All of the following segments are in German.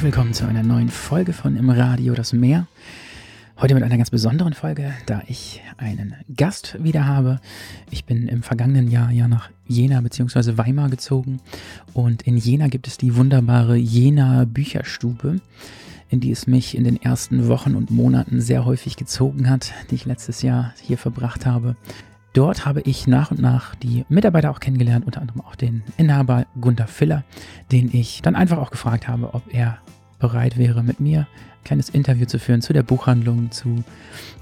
Herzlich willkommen zu einer neuen Folge von Im Radio das Meer. Heute mit einer ganz besonderen Folge, da ich einen Gast wieder habe. Ich bin im vergangenen Jahr ja nach Jena bzw. Weimar gezogen und in Jena gibt es die wunderbare Jena Bücherstube, in die es mich in den ersten Wochen und Monaten sehr häufig gezogen hat, die ich letztes Jahr hier verbracht habe. Dort habe ich nach und nach die Mitarbeiter auch kennengelernt, unter anderem auch den Inhaber Gunther Filler, den ich dann einfach auch gefragt habe, ob er bereit wäre, mit mir ein kleines Interview zu führen zu der Buchhandlung, zu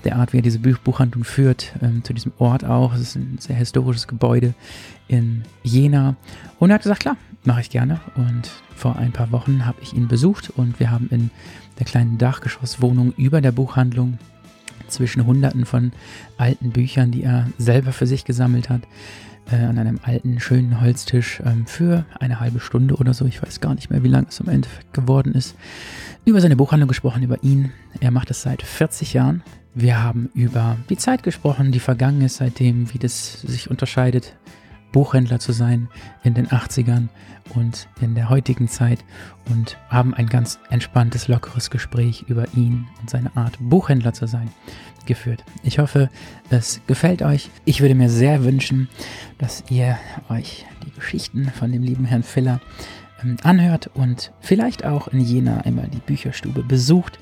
der Art, wie er diese Buchhandlung führt, ähm, zu diesem Ort auch. Es ist ein sehr historisches Gebäude in Jena. Und er hat gesagt, klar, mache ich gerne. Und vor ein paar Wochen habe ich ihn besucht und wir haben in der kleinen Dachgeschosswohnung über der Buchhandlung zwischen Hunderten von alten Büchern, die er selber für sich gesammelt hat, äh, an einem alten, schönen Holztisch ähm, für eine halbe Stunde oder so. Ich weiß gar nicht mehr, wie lange es im Endeffekt geworden ist. Über seine Buchhandlung gesprochen, über ihn. Er macht es seit 40 Jahren. Wir haben über die Zeit gesprochen, die vergangen ist seitdem, wie das sich unterscheidet, Buchhändler zu sein in den 80ern und in der heutigen Zeit und haben ein ganz entspanntes, lockeres Gespräch über ihn und seine Art, Buchhändler zu sein, geführt. Ich hoffe, es gefällt euch. Ich würde mir sehr wünschen, dass ihr euch die Geschichten von dem lieben Herrn Filler ähm, anhört und vielleicht auch in Jena einmal die Bücherstube besucht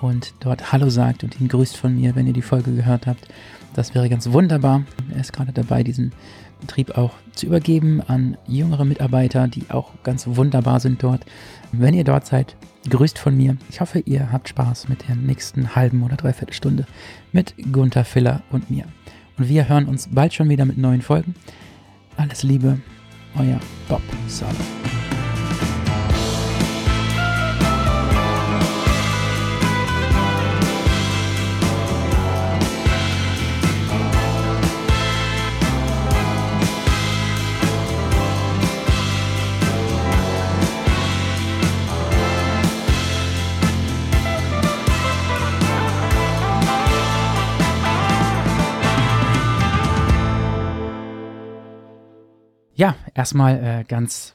und dort Hallo sagt und ihn grüßt von mir, wenn ihr die Folge gehört habt. Das wäre ganz wunderbar. Er ist gerade dabei, diesen Betrieb auch zu übergeben an jüngere Mitarbeiter, die auch ganz wunderbar sind dort. Wenn ihr dort seid, grüßt von mir. Ich hoffe, ihr habt Spaß mit der nächsten halben oder dreiviertel Stunde mit Gunther Filler und mir. Und wir hören uns bald schon wieder mit neuen Folgen. Alles Liebe, euer Bob Sala. Ja, erstmal äh, ganz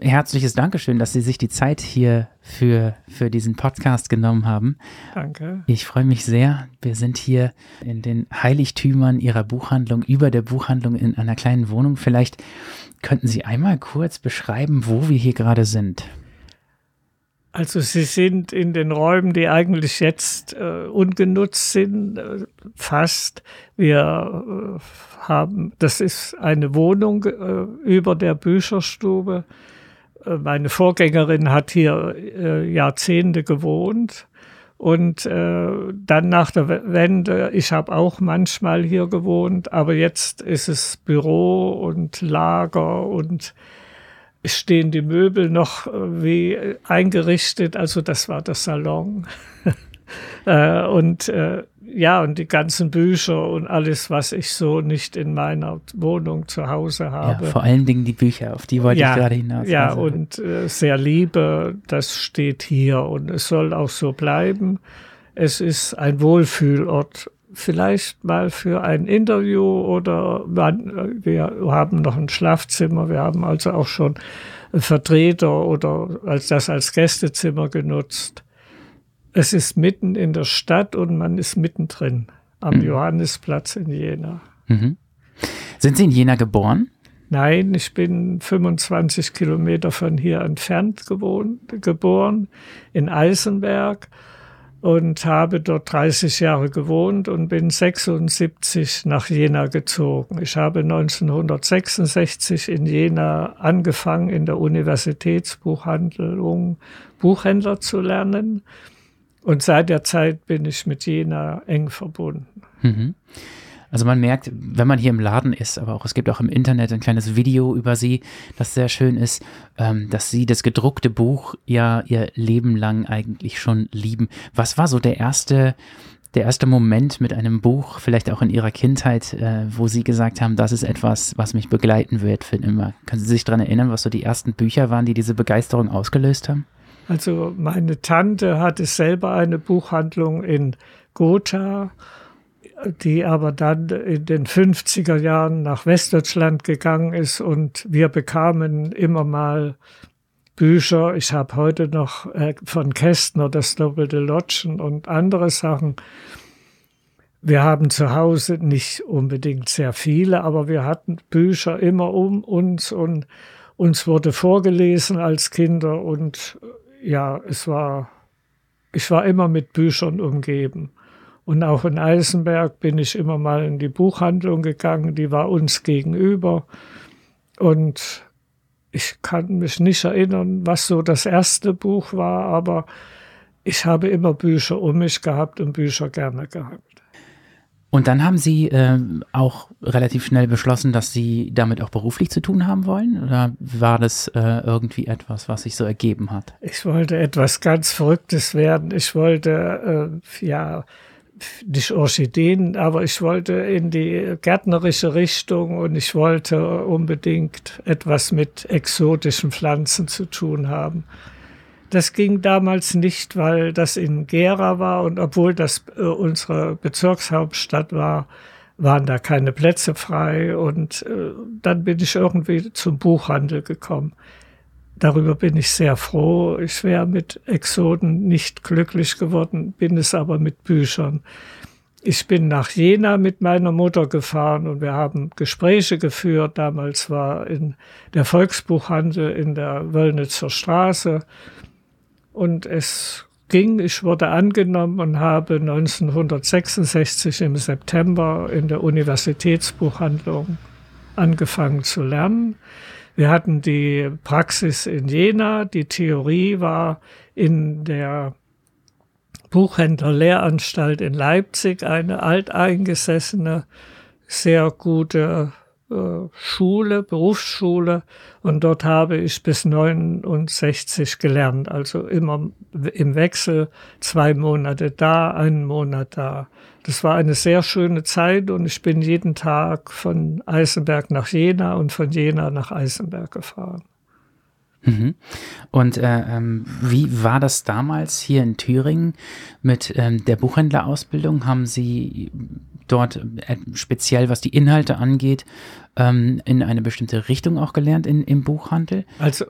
herzliches Dankeschön, dass Sie sich die Zeit hier für, für diesen Podcast genommen haben. Danke. Ich freue mich sehr. Wir sind hier in den Heiligtümern Ihrer Buchhandlung, über der Buchhandlung in einer kleinen Wohnung. Vielleicht könnten Sie einmal kurz beschreiben, wo wir hier gerade sind. Also Sie sind in den Räumen, die eigentlich jetzt äh, ungenutzt sind, äh, fast. Wir äh, haben, das ist eine Wohnung äh, über der Bücherstube. Äh, meine Vorgängerin hat hier äh, Jahrzehnte gewohnt. Und dann nach der Wende, ich habe auch manchmal hier gewohnt, aber jetzt ist es Büro und Lager und stehen die Möbel noch äh, wie eingerichtet. Also das war der Salon. äh, und äh, ja, und die ganzen Bücher und alles, was ich so nicht in meiner Wohnung zu Hause habe. Ja, vor allen Dingen die Bücher, auf die wollte ja, ich gerade hinaus. Ja, also. und äh, sehr Liebe, das steht hier und es soll auch so bleiben. Es ist ein Wohlfühlort, vielleicht mal für ein Interview oder wir haben noch ein Schlafzimmer, wir haben also auch schon Vertreter oder als das als Gästezimmer genutzt. Es ist mitten in der Stadt und man ist mittendrin am mhm. Johannisplatz in Jena. Mhm. Sind Sie in Jena geboren? Nein, ich bin 25 Kilometer von hier entfernt gewohnt, geboren, in Eisenberg und habe dort 30 Jahre gewohnt und bin 76 nach Jena gezogen. Ich habe 1966 in Jena angefangen, in der Universitätsbuchhandlung Buchhändler zu lernen und seit der Zeit bin ich mit Jena eng verbunden. Mhm. Also man merkt, wenn man hier im Laden ist, aber auch es gibt auch im Internet ein kleines Video über sie, das sehr schön ist, ähm, dass sie das gedruckte Buch ja ihr Leben lang eigentlich schon lieben. Was war so der erste, der erste Moment mit einem Buch, vielleicht auch in ihrer Kindheit, äh, wo sie gesagt haben, das ist etwas, was mich begleiten wird für immer? Können Sie sich daran erinnern, was so die ersten Bücher waren, die diese Begeisterung ausgelöst haben? Also meine Tante hatte selber eine Buchhandlung in Gotha, die aber dann in den 50er Jahren nach Westdeutschland gegangen ist und wir bekamen immer mal Bücher. Ich habe heute noch äh, von Kästner das doppelte Lodgen und andere Sachen. Wir haben zu Hause nicht unbedingt sehr viele, aber wir hatten Bücher immer um uns und uns wurde vorgelesen als Kinder und ja, es war, ich war immer mit Büchern umgeben. Und auch in Eisenberg bin ich immer mal in die Buchhandlung gegangen, die war uns gegenüber. Und ich kann mich nicht erinnern, was so das erste Buch war, aber ich habe immer Bücher um mich gehabt und Bücher gerne gehabt. Und dann haben Sie äh, auch relativ schnell beschlossen, dass Sie damit auch beruflich zu tun haben wollen? Oder war das äh, irgendwie etwas, was sich so ergeben hat? Ich wollte etwas ganz Verrücktes werden. Ich wollte, äh, ja, nicht Orchideen, aber ich wollte in die gärtnerische Richtung und ich wollte unbedingt etwas mit exotischen Pflanzen zu tun haben. Das ging damals nicht, weil das in Gera war und obwohl das äh, unsere Bezirkshauptstadt war, waren da keine Plätze frei und äh, dann bin ich irgendwie zum Buchhandel gekommen. Darüber bin ich sehr froh. Ich wäre mit Exoden nicht glücklich geworden, bin es aber mit Büchern. Ich bin nach Jena mit meiner Mutter gefahren und wir haben Gespräche geführt. Damals war in der Volksbuchhandel in der Wöllnitzer Straße und es ging, ich wurde angenommen und habe 1966 im September in der Universitätsbuchhandlung angefangen zu lernen. Wir hatten die Praxis in Jena, die Theorie war in der Buchhändlerlehranstalt in Leipzig eine alteingesessene, sehr gute Schule, Berufsschule und dort habe ich bis 69 gelernt, also immer im Wechsel zwei Monate da, einen Monat da. Das war eine sehr schöne Zeit und ich bin jeden Tag von Eisenberg nach Jena und von Jena nach Eisenberg gefahren. Mhm. Und äh, ähm, wie war das damals hier in Thüringen mit ähm, der Buchhändlerausbildung? Haben Sie dort äh, speziell, was die Inhalte angeht, ähm, in eine bestimmte Richtung auch gelernt in, im Buchhandel? Also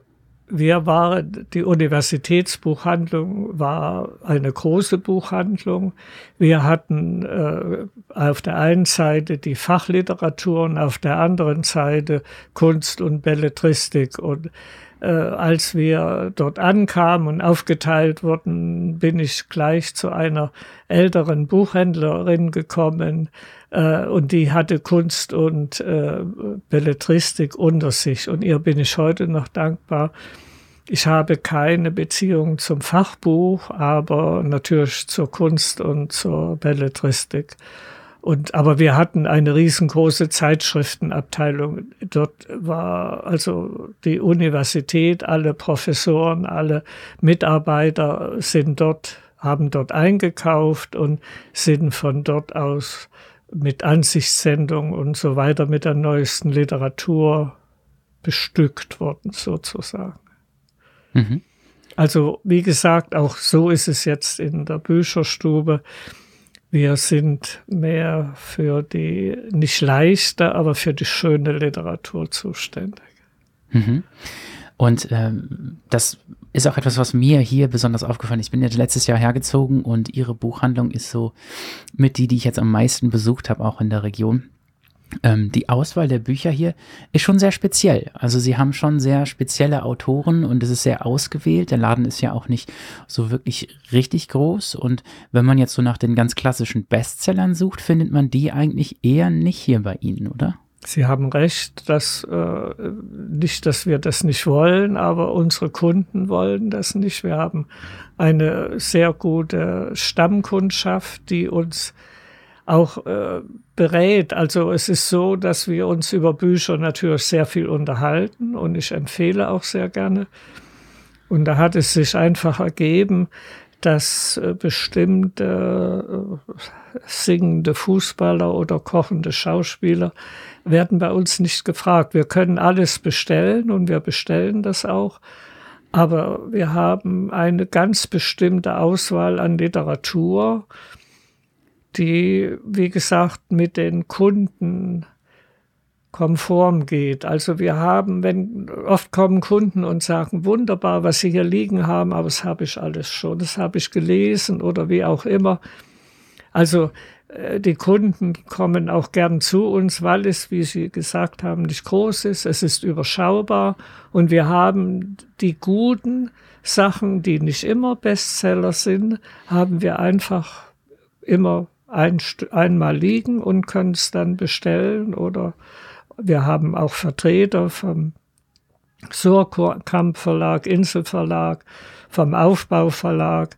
wir waren, die Universitätsbuchhandlung war eine große Buchhandlung. Wir hatten äh, auf der einen Seite die Fachliteratur und auf der anderen Seite Kunst und Belletristik und äh, als wir dort ankamen und aufgeteilt wurden, bin ich gleich zu einer älteren Buchhändlerin gekommen äh, und die hatte Kunst und äh, Belletristik unter sich und ihr bin ich heute noch dankbar. Ich habe keine Beziehung zum Fachbuch, aber natürlich zur Kunst und zur Belletristik. Und, aber wir hatten eine riesengroße Zeitschriftenabteilung. Dort war also die Universität, alle Professoren, alle Mitarbeiter sind dort, haben dort eingekauft und sind von dort aus mit Ansichtssendung und so weiter mit der neuesten Literatur bestückt worden, sozusagen. Mhm. Also, wie gesagt, auch so ist es jetzt in der Bücherstube. Wir sind mehr für die nicht leichte, aber für die schöne Literatur zuständig. Mhm. Und ähm, das ist auch etwas, was mir hier besonders aufgefallen ist. Ich bin jetzt letztes Jahr hergezogen und ihre Buchhandlung ist so mit die, die ich jetzt am meisten besucht habe, auch in der Region. Ähm, die Auswahl der Bücher hier ist schon sehr speziell. Also sie haben schon sehr spezielle Autoren und es ist sehr ausgewählt. Der Laden ist ja auch nicht so wirklich richtig groß. Und wenn man jetzt so nach den ganz klassischen Bestsellern sucht, findet man die eigentlich eher nicht hier bei Ihnen, oder? Sie haben recht, dass äh, nicht, dass wir das nicht wollen, aber unsere Kunden wollen das nicht. Wir haben eine sehr gute Stammkundschaft, die uns auch äh, berät. Also es ist so, dass wir uns über Bücher natürlich sehr viel unterhalten und ich empfehle auch sehr gerne. Und da hat es sich einfach ergeben, dass äh, bestimmte äh, singende Fußballer oder kochende Schauspieler werden bei uns nicht gefragt. Wir können alles bestellen und wir bestellen das auch. Aber wir haben eine ganz bestimmte Auswahl an Literatur, die, wie gesagt, mit den Kunden konform geht. Also wir haben, wenn oft kommen Kunden und sagen, wunderbar, was Sie hier liegen haben, aber das habe ich alles schon, das habe ich gelesen oder wie auch immer. Also äh, die Kunden kommen auch gern zu uns, weil es, wie Sie gesagt haben, nicht groß ist. Es ist überschaubar und wir haben die guten Sachen, die nicht immer Bestseller sind, haben wir einfach immer ein, einmal liegen und können es dann bestellen oder wir haben auch Vertreter vom Surkamp Verlag, Inselverlag, vom Aufbauverlag,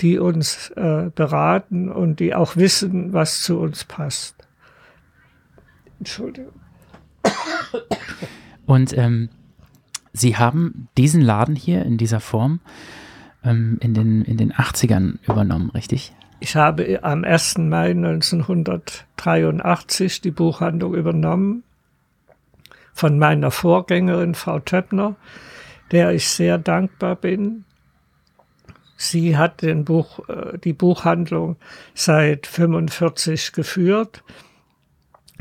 die uns äh, beraten und die auch wissen, was zu uns passt. Entschuldigung. Und ähm, Sie haben diesen Laden hier in dieser Form ähm, in, den, in den 80ern übernommen, richtig? Ich habe am 1. Mai 1983 die Buchhandlung übernommen von meiner Vorgängerin, Frau Töppner, der ich sehr dankbar bin. Sie hat den Buch, äh, die Buchhandlung seit 45 geführt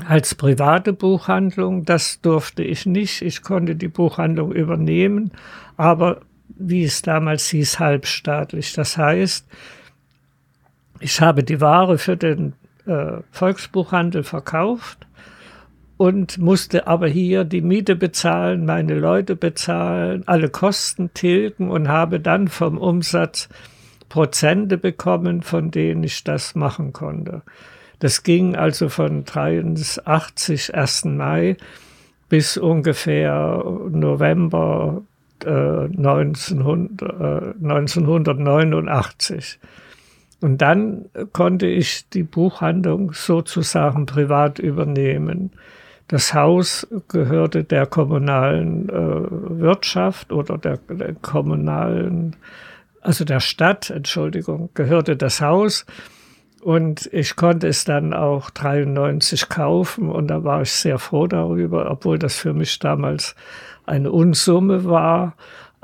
als private Buchhandlung. Das durfte ich nicht. Ich konnte die Buchhandlung übernehmen, aber wie es damals hieß, halbstaatlich. Das heißt, ich habe die Ware für den äh, Volksbuchhandel verkauft und musste aber hier die Miete bezahlen, meine Leute bezahlen, alle Kosten tilgen und habe dann vom Umsatz Prozente bekommen, von denen ich das machen konnte. Das ging also von 83, 1. Mai bis ungefähr November äh, 1900, äh, 1989. Und dann konnte ich die Buchhandlung sozusagen privat übernehmen. Das Haus gehörte der kommunalen äh, Wirtschaft oder der, der, kommunalen, also der Stadt, Entschuldigung, gehörte das Haus. Und ich konnte es dann auch 93 kaufen und da war ich sehr froh darüber, obwohl das für mich damals eine Unsumme war.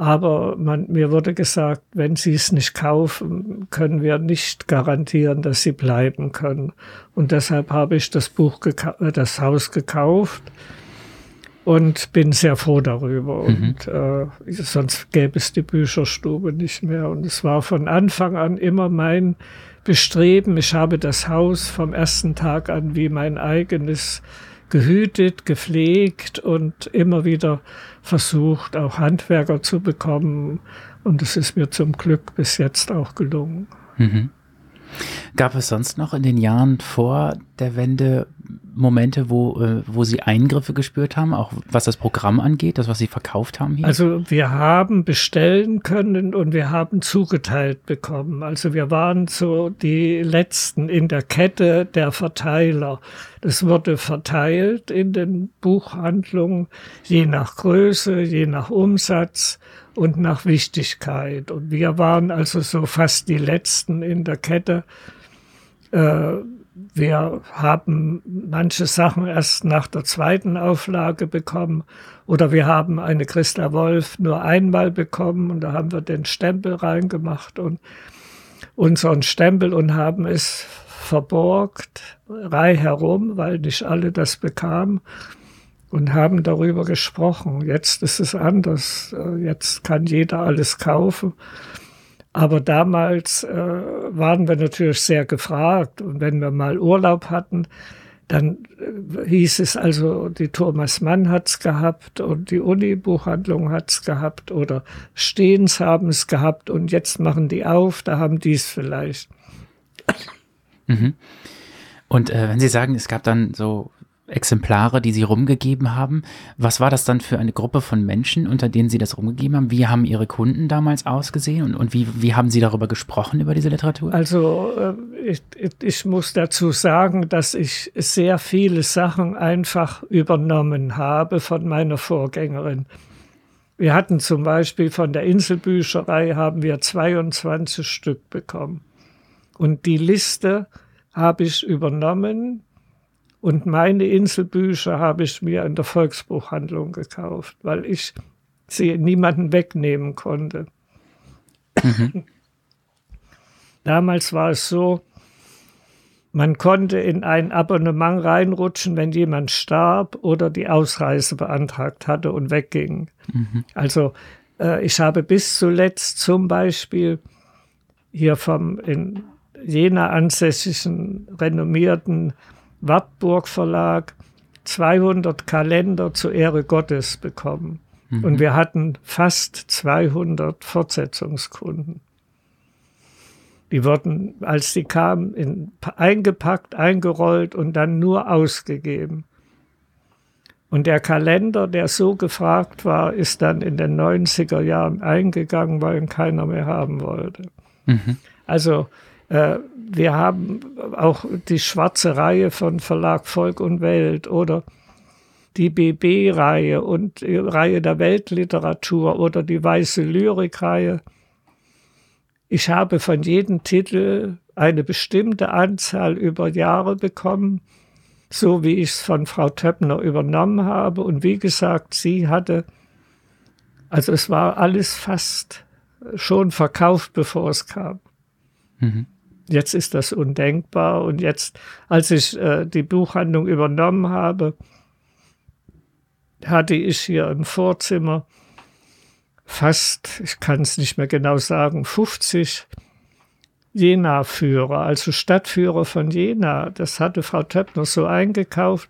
Aber man, mir wurde gesagt, wenn Sie es nicht kaufen, können wir nicht garantieren, dass Sie bleiben können. Und deshalb habe ich das Buch, äh, das Haus gekauft und bin sehr froh darüber. Mhm. Und äh, sonst gäbe es die Bücherstube nicht mehr. Und es war von Anfang an immer mein Bestreben. Ich habe das Haus vom ersten Tag an wie mein eigenes gehütet, gepflegt und immer wieder versucht, auch Handwerker zu bekommen. Und es ist mir zum Glück bis jetzt auch gelungen. Mhm. Gab es sonst noch in den Jahren vor der Wende Momente, wo, äh, wo Sie Eingriffe gespürt haben, auch was das Programm angeht, das, was Sie verkauft haben hier? Also wir haben bestellen können und wir haben zugeteilt bekommen. Also wir waren so die Letzten in der Kette der Verteiler. Das wurde verteilt in den Buchhandlungen, je nach Größe, je nach Umsatz und nach Wichtigkeit. Und wir waren also so fast die Letzten in der Kette. Äh, wir haben manche Sachen erst nach der zweiten Auflage bekommen oder wir haben eine Christa Wolf nur einmal bekommen und da haben wir den Stempel reingemacht und unseren Stempel und haben es verborgt, rei herum, weil nicht alle das bekamen und haben darüber gesprochen. Jetzt ist es anders. Jetzt kann jeder alles kaufen. Aber damals äh, waren wir natürlich sehr gefragt. Und wenn wir mal Urlaub hatten, dann äh, hieß es also, die Thomas Mann hat's gehabt und die Uni-Buchhandlung hat's gehabt oder Stehens haben es gehabt und jetzt machen die auf, da haben die es vielleicht. Mhm. Und äh, wenn Sie sagen, es gab dann so Exemplare, die Sie rumgegeben haben. Was war das dann für eine Gruppe von Menschen, unter denen Sie das rumgegeben haben? Wie haben Ihre Kunden damals ausgesehen und, und wie, wie haben Sie darüber gesprochen, über diese Literatur? Also äh, ich, ich muss dazu sagen, dass ich sehr viele Sachen einfach übernommen habe von meiner Vorgängerin. Wir hatten zum Beispiel von der Inselbücherei haben wir 22 Stück bekommen. Und die Liste habe ich übernommen und meine Inselbücher habe ich mir in der Volksbuchhandlung gekauft, weil ich sie niemanden wegnehmen konnte. Mhm. Damals war es so, man konnte in ein Abonnement reinrutschen, wenn jemand starb oder die Ausreise beantragt hatte und wegging. Mhm. Also äh, ich habe bis zuletzt zum Beispiel hier vom in Jena ansässigen renommierten Wartburg Verlag 200 Kalender zur Ehre Gottes bekommen. Mhm. Und wir hatten fast 200 Fortsetzungskunden. Die wurden, als sie kamen, in, eingepackt, eingerollt und dann nur ausgegeben. Und der Kalender, der so gefragt war, ist dann in den 90er Jahren eingegangen, weil ihn keiner mehr haben wollte. Mhm. Also wir haben auch die schwarze Reihe von Verlag Volk und Welt oder die BB-Reihe und die Reihe der Weltliteratur oder die Weiße Lyrik-Reihe. Ich habe von jedem Titel eine bestimmte Anzahl über Jahre bekommen, so wie ich es von Frau Töppner übernommen habe. Und wie gesagt, sie hatte, also es war alles fast schon verkauft, bevor es kam. Mhm. Jetzt ist das undenkbar. Und jetzt, als ich äh, die Buchhandlung übernommen habe, hatte ich hier im Vorzimmer fast, ich kann es nicht mehr genau sagen, 50 Jena-Führer, also Stadtführer von Jena. Das hatte Frau Töppner so eingekauft.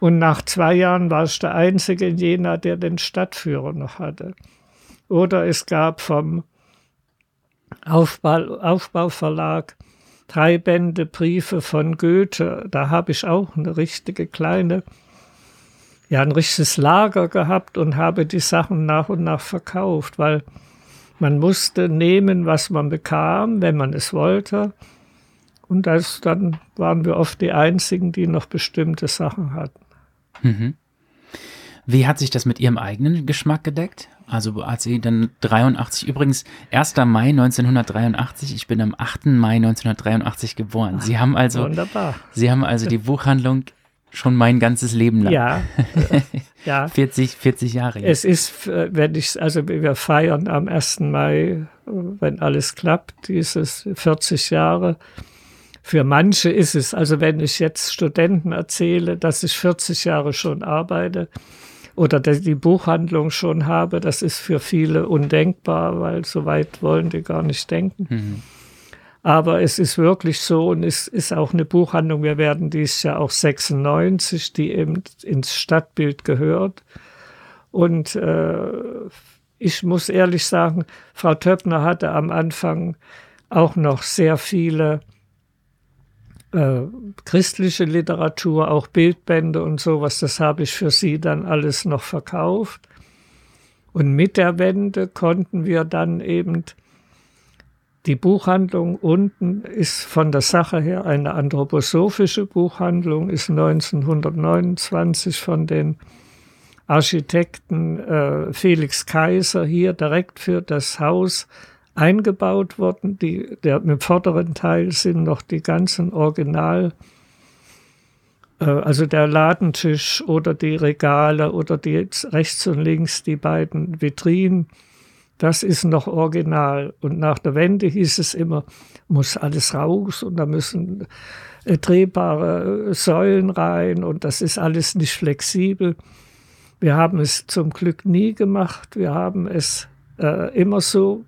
Und nach zwei Jahren war ich der Einzige in Jena, der den Stadtführer noch hatte. Oder es gab vom Aufbau, Aufbauverlag drei Bände Briefe von Goethe. Da habe ich auch eine richtige kleine ja ein richtiges Lager gehabt und habe die Sachen nach und nach verkauft, weil man musste nehmen, was man bekam, wenn man es wollte. Und das, dann waren wir oft die Einzigen, die noch bestimmte Sachen hatten. Mhm. Wie hat sich das mit Ihrem eigenen Geschmack gedeckt? Also als Sie dann 83, übrigens 1. Mai 1983, ich bin am 8. Mai 1983 geboren. Sie haben also, Wunderbar. Sie haben also die Buchhandlung schon mein ganzes Leben lang. Ja, ja. 40, 40 Jahre. Jetzt. Es ist, äh, wenn ich, also wir feiern am 1. Mai, wenn alles klappt, dieses 40 Jahre. Für manche ist es, also wenn ich jetzt Studenten erzähle, dass ich 40 Jahre schon arbeite oder die Buchhandlung schon habe, das ist für viele undenkbar, weil so weit wollen die gar nicht denken. Mhm. Aber es ist wirklich so und es ist auch eine Buchhandlung. Wir werden dies Jahr auch 96, die eben ins Stadtbild gehört. Und äh, ich muss ehrlich sagen, Frau Töppner hatte am Anfang auch noch sehr viele äh, christliche Literatur, auch Bildbände und sowas. Das habe ich für sie dann alles noch verkauft. Und mit der Wende konnten wir dann eben die Buchhandlung unten ist von der Sache her eine anthroposophische Buchhandlung, ist 1929 von den Architekten äh, Felix Kaiser hier direkt für das Haus eingebaut worden. Die, der, Im vorderen Teil sind noch die ganzen Original, äh, also der Ladentisch oder die Regale oder die rechts und links die beiden Vitrinen das ist noch original. Und nach der Wende hieß es immer, muss alles raus und da müssen äh, drehbare Säulen rein und das ist alles nicht flexibel. Wir haben es zum Glück nie gemacht. Wir haben es äh, immer so,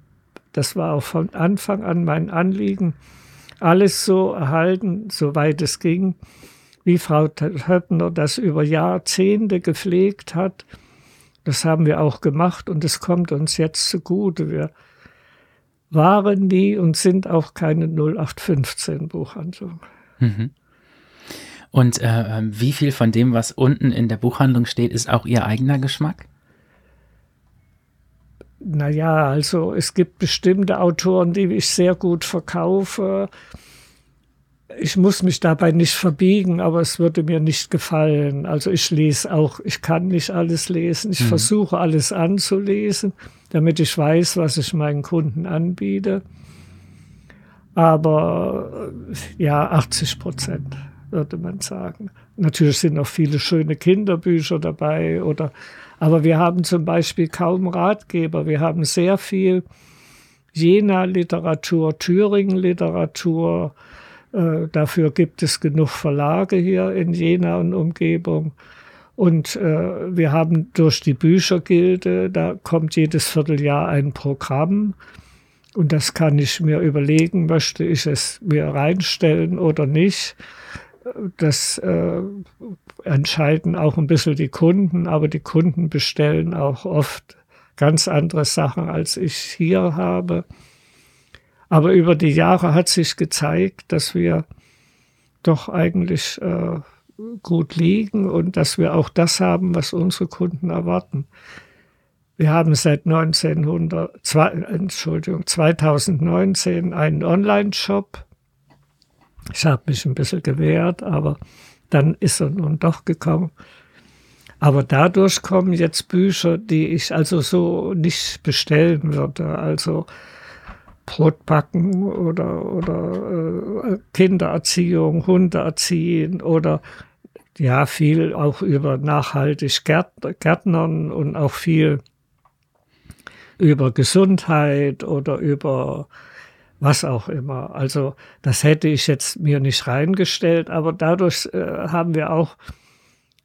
das war auch von Anfang an mein Anliegen, alles so erhalten, soweit es ging, wie Frau Höppner das über Jahrzehnte gepflegt hat das haben wir auch gemacht und es kommt uns jetzt zugute. Wir waren nie und sind auch keine 0815 Buchhandlung. Mhm. Und äh, ähm, wie viel von dem, was unten in der Buchhandlung steht, ist auch Ihr eigener Geschmack? Naja, also es gibt bestimmte Autoren, die ich sehr gut verkaufe ich muss mich dabei nicht verbiegen, aber es würde mir nicht gefallen. Also ich lese auch, ich kann nicht alles lesen. Ich mhm. versuche alles anzulesen, damit ich weiß, was ich meinen Kunden anbiete. Aber ja, 80 Prozent würde man sagen. Natürlich sind noch viele schöne Kinderbücher dabei oder, aber wir haben zum Beispiel kaum Ratgeber. Wir haben sehr viel Jena-Literatur, Thüringen-Literatur, Äh, dafür gibt es genug Verlage hier in Jena und Umgebung. Und äh, wir haben durch die Büchergilde, da kommt jedes Vierteljahr ein Programm. Und das kann ich mir überlegen, möchte ich es mir reinstellen oder nicht. Das äh, entscheiden auch ein bisschen die Kunden, aber die Kunden bestellen auch oft ganz andere Sachen, als ich hier habe. Aber über die Jahre hat sich gezeigt, dass wir doch eigentlich äh, gut liegen und dass wir auch das haben, was unsere Kunden erwarten. Wir haben seit 1900, zwei, Entschuldigung, 2019 einen Online-Shop. Ich habe mich ein bisschen gewehrt, aber dann ist er nun doch gekommen. Aber dadurch kommen jetzt Bücher, die ich also so nicht bestellen würde. Also Brotbacken oder, oder äh, Kindererziehung, Hunde erziehen oder ja, viel auch über nachhaltig Gärtnern und auch viel über Gesundheit oder über was auch immer. Also das hätte ich jetzt mir nicht reingestellt, aber dadurch äh, haben wir auch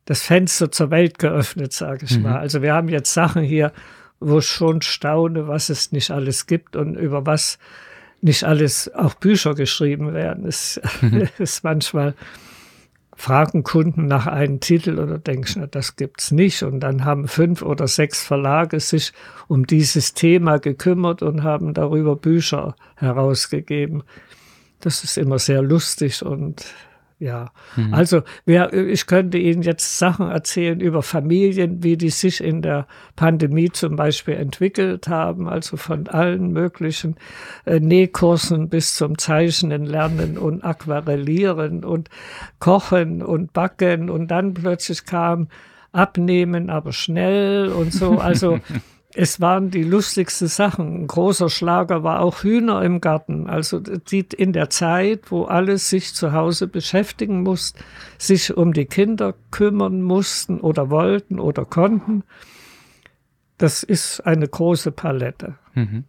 das Fenster zur Welt geöffnet, sage ich mhm. mal. Also wir haben jetzt Sachen hier, wo ich schon staune, was es nicht alles gibt und über was nicht alles auch Bücher geschrieben werden. Es mhm. ist manchmal fragen Kunden nach einem Titel oder denkst, na, das gibt's nicht. Und dann haben fünf oder sechs Verlage sich um dieses Thema gekümmert und haben darüber Bücher herausgegeben. Das ist immer sehr lustig und ja, mhm. also wer, ich könnte Ihnen jetzt Sachen erzählen über Familien, wie die sich in der Pandemie zum Beispiel entwickelt haben, also von allen möglichen äh, Nähkursen bis zum Zeichnen lernen und Aquarellieren und Kochen und Backen und dann plötzlich kam Abnehmen, aber schnell und so. Also es waren die lustigsten Sachen. Ein großer Schlager war auch Hühner im Garten. Also die in der Zeit, wo alle sich zu Hause beschäftigen mussten, sich um die Kinder kümmern mussten oder wollten oder konnten. Das ist eine große Palette. Mhm.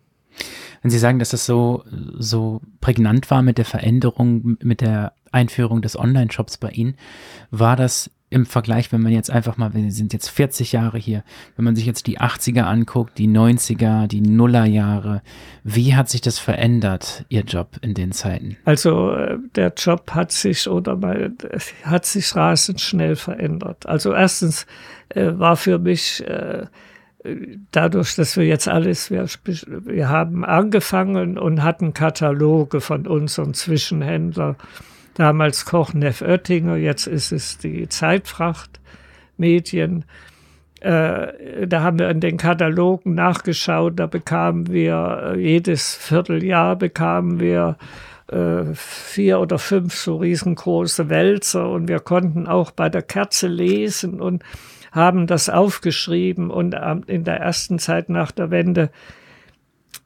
Wenn Sie sagen, dass das so, so prägnant war mit der Veränderung, mit der Einführung des Online-Shops bei Ihnen, war das im Vergleich, wenn man jetzt einfach mal, wir sind jetzt 40 Jahre hier, wenn man sich jetzt die 80er anguckt, die 90er, die Nullerjahre, wie hat sich das verändert, Ihr Job in den Zeiten? Also äh, der Job hat sich oder mal, hat sich rasend schnell verändert. Also erstens äh, war für mich äh, dadurch, dass wir jetzt alles, wir, wir haben angefangen und hatten Kataloge von unseren Zwischenhändlern damals Koch Neff Oettinger, jetzt ist es die Zeitfracht Medien. Äh, da haben wir in den Katalogen nachgeschaut, da bekamen wir äh, jedes Vierteljahr bekamen wir äh, vier oder fünf so riesengroße Wälzer und wir konnten auch bei der Kerze lesen und haben das aufgeschrieben und in der ersten Zeit nach der Wende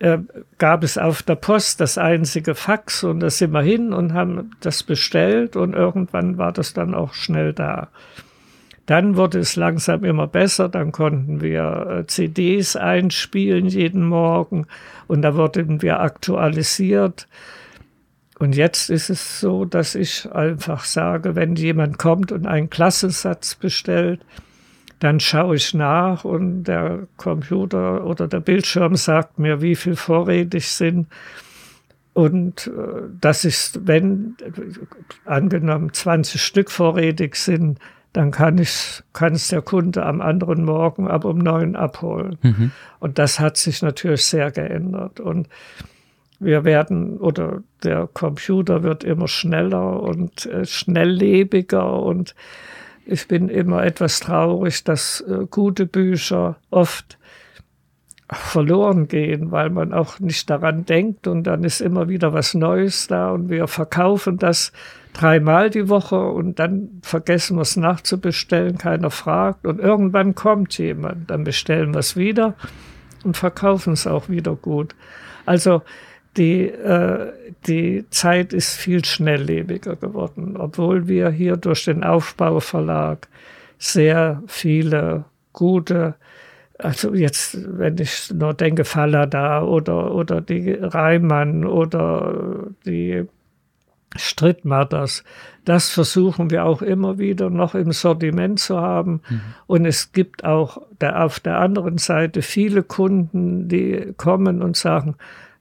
äh, gab es auf der Post das einzige Fax und da sind wir hin und haben das bestellt und irgendwann war das dann auch schnell da. Dann wurde es langsam immer besser, dann konnten wir äh, CDs einspielen jeden Morgen und da wurden wir aktualisiert. Und jetzt ist es so, dass ich einfach sage, wenn jemand kommt und einen Klassensatz bestellt, dann schaue ich nach und der Computer oder der Bildschirm sagt mir, wie viel vorrätig sind. Und äh, das ist, wenn angenommen 20 Stück vorrätig sind, dann kann ich, kann es der Kunde am anderen Morgen ab um neun abholen. Mhm. Und das hat sich natürlich sehr geändert. Und wir werden, oder der Computer wird immer schneller und äh, schnelllebiger und ich bin immer etwas traurig, dass äh, gute Bücher oft verloren gehen, weil man auch nicht daran denkt und dann ist immer wieder was Neues da und wir verkaufen das dreimal die Woche und dann vergessen wir es nachzubestellen, keiner fragt und irgendwann kommt jemand, dann bestellen wir es wieder und verkaufen es auch wieder gut. Also die, äh, die Zeit ist viel schnelllebiger geworden, obwohl wir hier durch den Aufbauverlag sehr viele gute, also jetzt, wenn ich nur denke, Fallada oder, oder die Reimann oder die Strittmatters. Das versuchen wir auch immer wieder noch im Sortiment zu haben. Mhm. Und es gibt auch der, auf der anderen Seite viele Kunden, die kommen und sagen,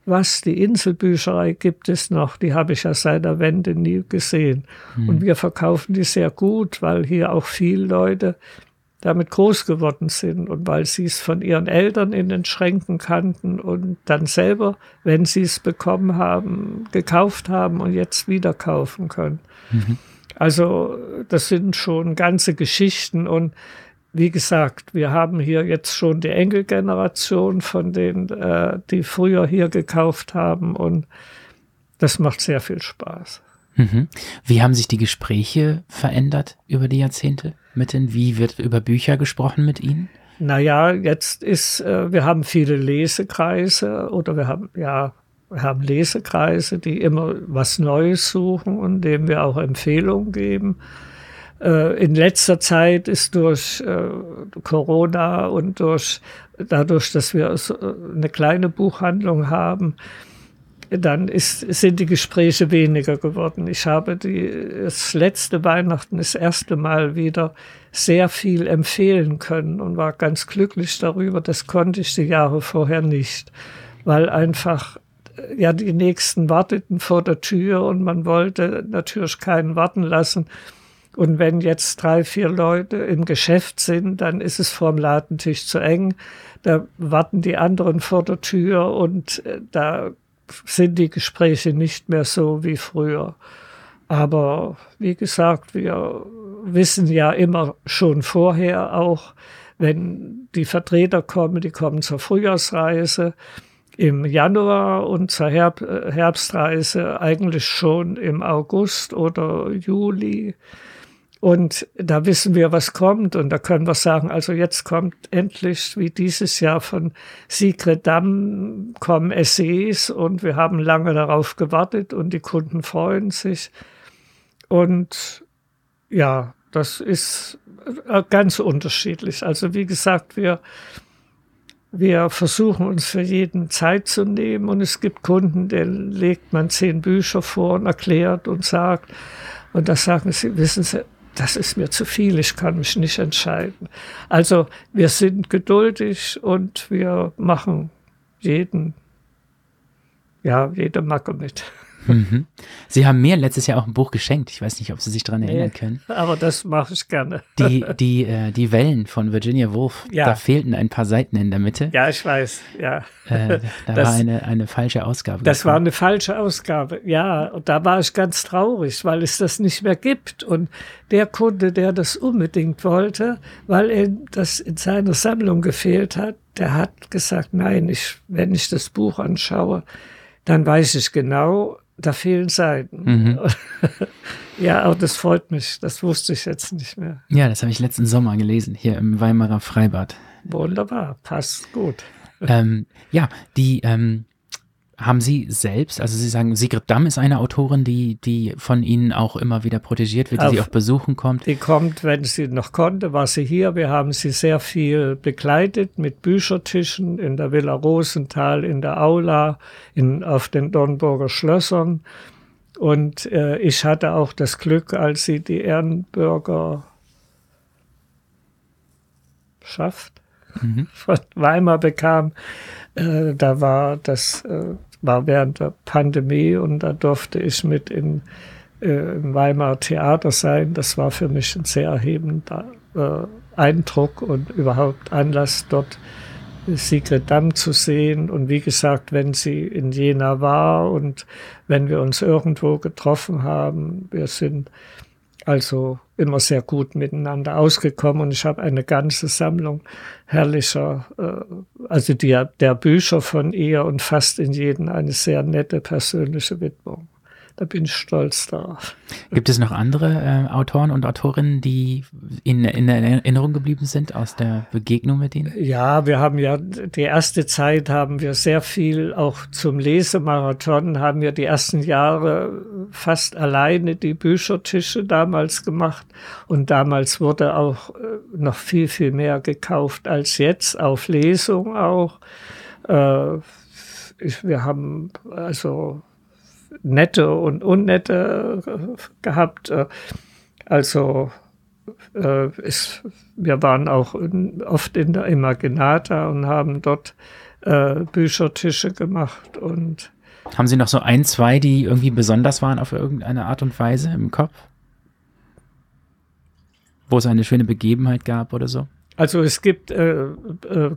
was, die Inselbücherei gibt es noch, die habe ich ja seit der Wende nie gesehen. Mhm. Und wir verkaufen die sehr gut, weil hier auch viele Leute damit groß geworden sind und weil sie es von ihren Eltern in den Schränken kannten und dann selber, wenn sie es bekommen haben, gekauft haben und jetzt wieder kaufen können. Mhm. Also das sind schon ganze Geschichten und wie gesagt, wir haben hier jetzt schon die Enkelgeneration von denen, äh, die früher hier gekauft haben und das macht sehr viel Spaß. Mhm. Wie haben sich die Gespräche verändert über die Jahrzehnte mit den? Wie wird über Bücher gesprochen mit Ihnen? Naja, jetzt ist, äh, wir haben viele Lesekreise oder wir haben, ja, wir haben Lesekreise, die immer was Neues suchen und denen wir auch Empfehlungen geben. Äh, in letzter Zeit ist durch äh, Corona und durch, dadurch, dass wir so eine kleine Buchhandlung haben, dann ist, sind die Gespräche weniger geworden. Ich habe die, das letzte Weihnachten das erste Mal wieder sehr viel empfehlen können und war ganz glücklich darüber. Das konnte ich die Jahre vorher nicht, weil einfach ja die nächsten warteten vor der Tür und man wollte natürlich keinen warten lassen. Und wenn jetzt drei, vier Leute im Geschäft sind, dann ist es vorm Ladentisch zu eng. Da warten die anderen vor der Tür und äh, da sind die Gespräche nicht mehr so wie früher. Aber wie gesagt, wir wissen ja immer schon vorher auch, wenn die Vertreter kommen, die kommen zur Frühjahrsreise im Januar und zur Herbstreise eigentlich schon im August oder Juli. Und da wissen wir, was kommt. Und da können wir sagen, also jetzt kommt endlich, wie dieses Jahr von Sigrid Damm, kommen Essays. Und wir haben lange darauf gewartet und die Kunden freuen sich. Und ja, das ist äh, ganz unterschiedlich. Also wie gesagt, wir, wir versuchen uns für jeden Zeit zu nehmen. Und es gibt Kunden, denen legt man zehn Bücher vor und erklärt und sagt, und da sagen sie, wissen Sie, das ist mir zu viel, ich kann mich nicht entscheiden. Also wir sind geduldig und wir machen jeden, ja, jede Macke mit. Mhm. Sie haben mir letztes Jahr auch ein Buch geschenkt. Ich weiß nicht, ob Sie sich daran nee, erinnern können. Aber das mache ich gerne. Die, die, äh, die Wellen von Virginia Woolf, ja. da fehlten ein paar Seiten in der Mitte. Ja, ich weiß, ja. Äh, da das, war eine, eine falsche Ausgabe. Das gekommen. war eine falsche Ausgabe, ja. Und da war ich ganz traurig, weil es das nicht mehr gibt. Und der Kunde, der das unbedingt wollte, weil er das in seiner Sammlung gefehlt hat, der hat gesagt, nein, ich, wenn ich das Buch anschaue, dann weiß ich genau, da fehlen Seiten. Mhm. ja, aber das freut mich. Das wusste ich jetzt nicht mehr. Ja, das habe ich letzten Sommer gelesen, hier im Weimarer Freibad. Wunderbar, passt gut. Ähm, ja, die, ähm, haben Sie selbst, also Sie sagen, Sigrid Damm ist eine Autorin, die, die von Ihnen auch immer wieder protegiert wird, die Auf, Sie auch besuchen kommt? Die kommt, wenn sie noch konnte, war sie hier. Wir haben sie sehr viel begleitet mit Büchertischen in der Villa Rosenthal, in der Aula, in, auf den Dornburger Schlössern. Und äh, ich hatte auch das Glück, als sie die Ehrenbürger schafft, mhm. von Weimar bekam, äh, da war das äh, war während der Pandemie und da durfte ich mit in, äh, im Weimarer Theater sein. Das war für mich ein sehr erhebender äh, Eindruck und überhaupt Anlass, dort Sigrid Damm zu sehen. Und wie gesagt, wenn sie in Jena war und wenn wir uns irgendwo getroffen haben, wir sind also immer sehr gut miteinander ausgekommen und ich habe eine ganze Sammlung herrlicher, äh, also die, der Bücher von ihr und fast in jedem eine sehr nette persönliche Widmung. Da bin ich stolz darauf. Gibt es noch andere äh, Autoren und Autorinnen, die in, in Erinnerung geblieben sind aus der Begegnung mit ihnen? Ja, wir haben ja die erste Zeit haben wir sehr viel auch zum Lesemarathon haben wir die ersten Jahre fast alleine die Büchertische damals gemacht und damals wurde auch äh, noch viel viel mehr gekauft als jetzt auf Lesung auch. Äh, wir haben also nette und unnette gehabt. Also ist, wir waren auch in, oft in der Imaginata und haben dort Büchertische gemacht und haben Sie noch so ein, zwei, die irgendwie besonders waren auf irgendeine Art und Weise im Kopf? Wo es eine schöne Begebenheit gab oder so? Also es gibt, äh, äh,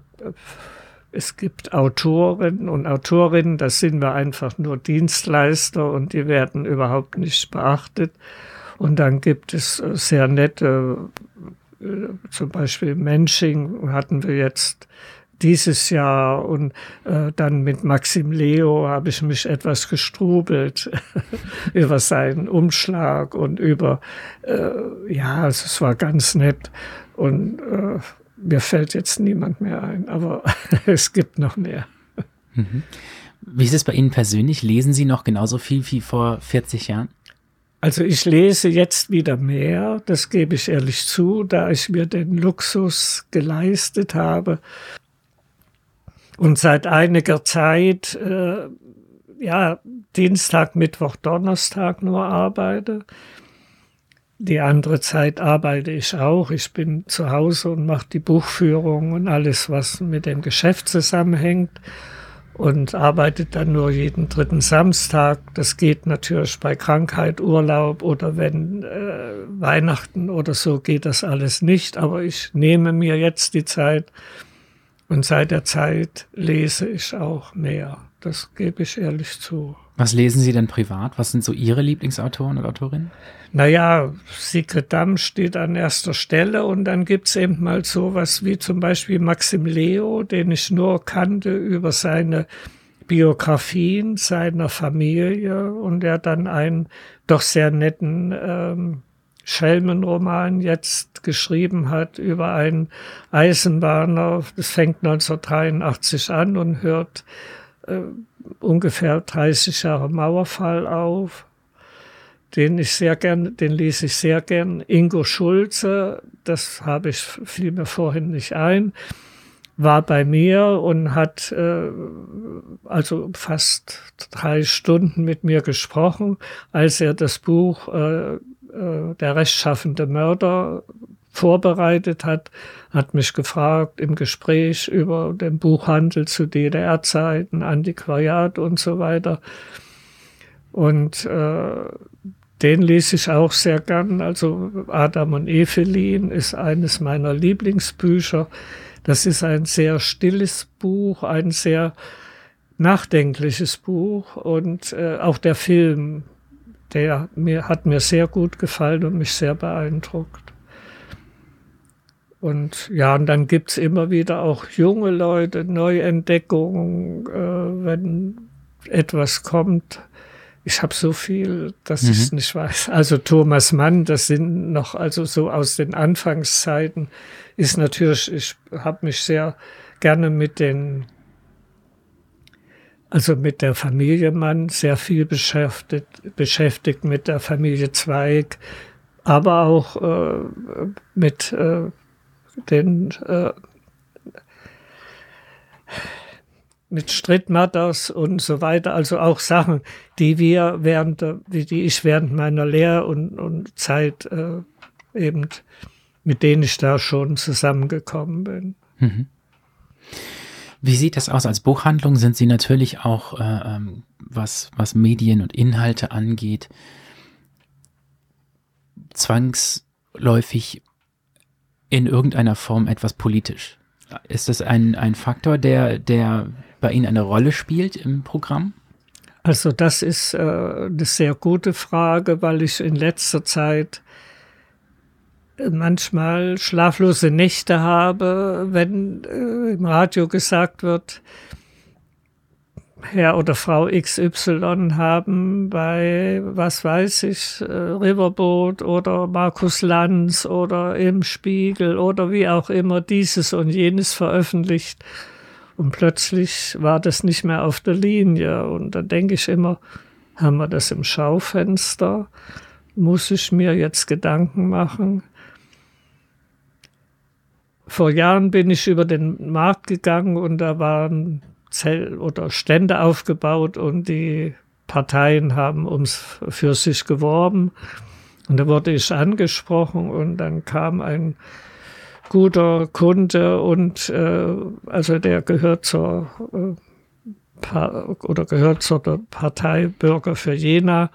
es gibt Autoren und Autorinnen, das sind wir einfach nur Dienstleister und die werden überhaupt nicht beachtet. Und dann gibt es äh, sehr nette, äh, zum Beispiel Mensching hatten wir jetzt dieses Jahr und äh, dann mit Maxim Leo habe ich mich etwas gestrubelt über seinen Umschlag und über, äh, ja, also es war ganz nett und äh, mir fällt jetzt niemand mehr ein, aber es gibt noch mehr. Mhm. Wie ist es bei Ihnen persönlich? Lesen Sie noch genauso viel wie vor 40 Jahren? Also ich lese jetzt wieder mehr, das gebe ich ehrlich zu, da ich mir den Luxus geleistet habe, und seit einiger Zeit, äh, ja, Dienstag, Mittwoch, Donnerstag nur arbeite. Die andere Zeit arbeite ich auch. Ich bin zu Hause und mache die Buchführung und alles, was mit dem Geschäft zusammenhängt und arbeite dann nur jeden dritten Samstag. Das geht natürlich bei Krankheit, Urlaub oder wenn äh, Weihnachten oder so geht das alles nicht. Aber ich nehme mir jetzt die Zeit, und seit der Zeit lese ich auch mehr. Das gebe ich ehrlich zu. Was lesen Sie denn privat? Was sind so Ihre Lieblingsautoren und Autorinnen? Naja, Sigrid Damm steht an erster Stelle und dann gibt es eben mal sowas wie zum Beispiel Maxim Leo, den ich nur kannte über seine Biografien seiner Familie und der dann einen doch sehr netten ähm, Schelmenroman jetzt geschrieben hat über einen Eisenbahner. Das fängt 1983 an und hört äh, ungefähr 30 Jahre Mauerfall auf. Den ich sehr gern, den lese ich sehr gern. Ingo Schulze, das habe ich, fiel mir vorhin nicht ein, war bei mir und hat äh, also fast drei Stunden mit mir gesprochen, als er das Buch äh, äh, der rechtschaffende Mörder vorbereitet hat, hat mich gefragt im Gespräch über den Buchhandel zu DDR-Zeiten, Antiquariat und so weiter. Und äh, den lese ich auch sehr gern. Also Adam und Evelyn ist eines meiner Lieblingsbücher. Das ist ein sehr stilles Buch, ein sehr nachdenkliches Buch und äh, auch der Film der mir, hat mir sehr gut gefallen und mich sehr beeindruckt. Und ja, und dann gibt es immer wieder auch junge Leute, Neuentdeckungen, äh, wenn etwas kommt. Ich habe so viel, dass mhm. ich es nicht weiß. Also Thomas Mann, das sind noch, also so aus den Anfangszeiten, ist natürlich, ich habe mich sehr gerne mit den also mit der Familie Mann sehr viel beschäftigt, beschäftigt mit der Familie Zweig, aber auch äh, mit äh, den äh, mit Strittmatters und so weiter, also auch Sachen, die wir während, die ich während meiner Lehr- und, und Zeit äh, eben, mit denen ich da schon zusammengekommen bin. Mhm. Wie sieht das aus? Als Buchhandlung sind Sie natürlich auch, äh, ähm, was, was Medien und Inhalte angeht, zwangsläufig in irgendeiner Form etwas politisch. Ist das ein, ein Faktor, der, der bei Ihnen eine Rolle spielt im Programm? Also das ist äh, eine sehr gute Frage, weil ich in letzter Zeit manchmal schlaflose Nächte habe, wenn äh, im Radio gesagt wird, Herr oder Frau XY haben bei, was weiß ich, äh, Riverboat oder Markus Lanz oder im Spiegel oder wie auch immer dieses und jenes veröffentlicht. Und plötzlich war das nicht mehr auf der Linie. Und da denke ich immer, haben wir das im Schaufenster? Muss ich mir jetzt Gedanken machen? Vor Jahren bin ich über den Markt gegangen und da waren Zell oder Stände aufgebaut und die Parteien haben ums für sich geworben. Und da wurde ich angesprochen und dann kam ein guter Kunde und äh, also der gehört zur äh, oder gehört zur Partei Bürger für Jena.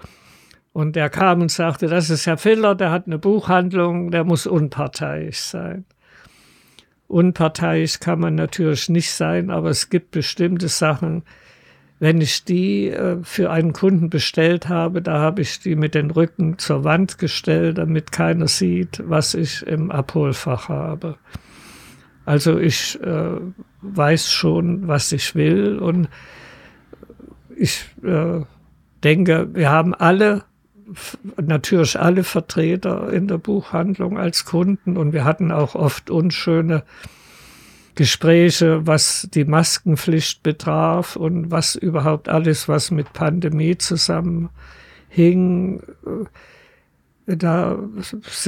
Und der kam und sagte, das ist Herr Filler, der hat eine Buchhandlung, der muss unparteiisch sein. Unparteiisch kann man natürlich nicht sein, aber es gibt bestimmte Sachen, wenn ich die äh, für einen Kunden bestellt habe, da habe ich die mit den Rücken zur Wand gestellt, damit keiner sieht, was ich im Abholfach habe. Also ich äh, weiß schon, was ich will und ich äh, denke, wir haben alle, natürlich alle Vertreter in der Buchhandlung als Kunden und wir hatten auch oft unschöne Gespräche, was die Maskenpflicht betraf und was überhaupt alles, was mit Pandemie zusammenhing. Da,